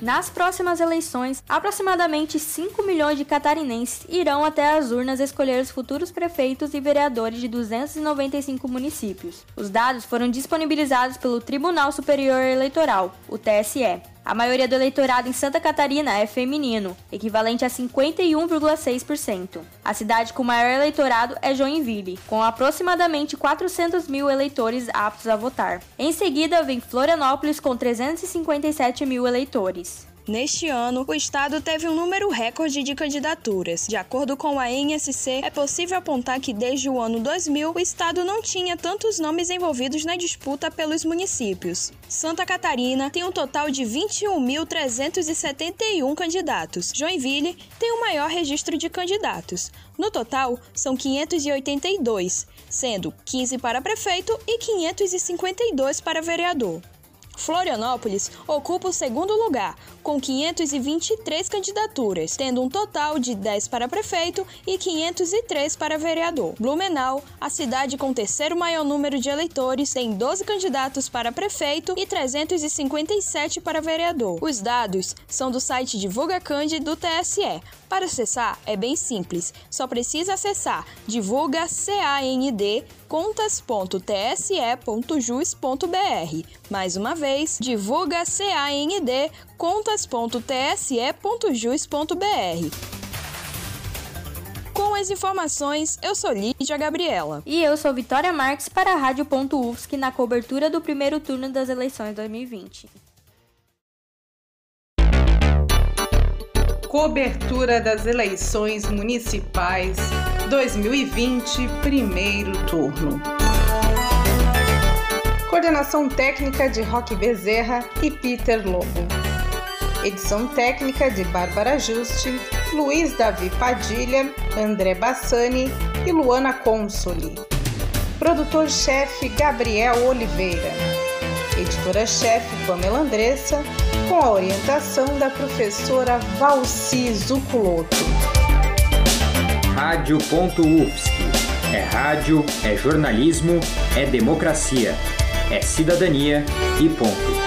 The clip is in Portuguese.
Nas próximas eleições, aproximadamente 5 milhões de catarinenses irão até as urnas escolher os futuros prefeitos e vereadores de 295 municípios. Os dados foram disponibilizados pelo Tribunal Superior Eleitoral, o TSE. A maioria do eleitorado em Santa Catarina é feminino, equivalente a 51,6%. A cidade com maior eleitorado é Joinville, com aproximadamente 400 mil eleitores aptos a votar. Em seguida vem Florianópolis com 357 mil eleitores. Neste ano, o estado teve um número recorde de candidaturas. De acordo com a NSC, é possível apontar que desde o ano 2000 o estado não tinha tantos nomes envolvidos na disputa pelos municípios. Santa Catarina tem um total de 21.371 candidatos. Joinville tem o maior registro de candidatos. No total, são 582, sendo 15 para prefeito e 552 para vereador. Florianópolis ocupa o segundo lugar, com 523 candidaturas, tendo um total de 10 para prefeito e 503 para vereador. Blumenau, a cidade com o terceiro maior número de eleitores, tem 12 candidatos para prefeito e 357 para vereador. Os dados são do site Divulga Cand do TSE. Para acessar é bem simples, só precisa acessar divulga CAND contas.tse.jus.br. Mais uma vez, divulga CAND contas.tse.jus.br. Com as informações, eu sou Lídia Gabriela. E eu sou Vitória Marques para a Rádio.UFSC na cobertura do primeiro turno das eleições 2020. Cobertura das eleições municipais 2020, primeiro turno. Coordenação técnica de Roque Bezerra e Peter Lobo. Edição técnica de Bárbara Juste, Luiz Davi Padilha, André Bassani e Luana Consoli. Produtor-chefe Gabriel Oliveira. Editora-chefe Pamela Andressa, com a orientação da professora Valci Zuculoto. Rádio.UFSC. É rádio, é jornalismo, é democracia, é cidadania e ponto.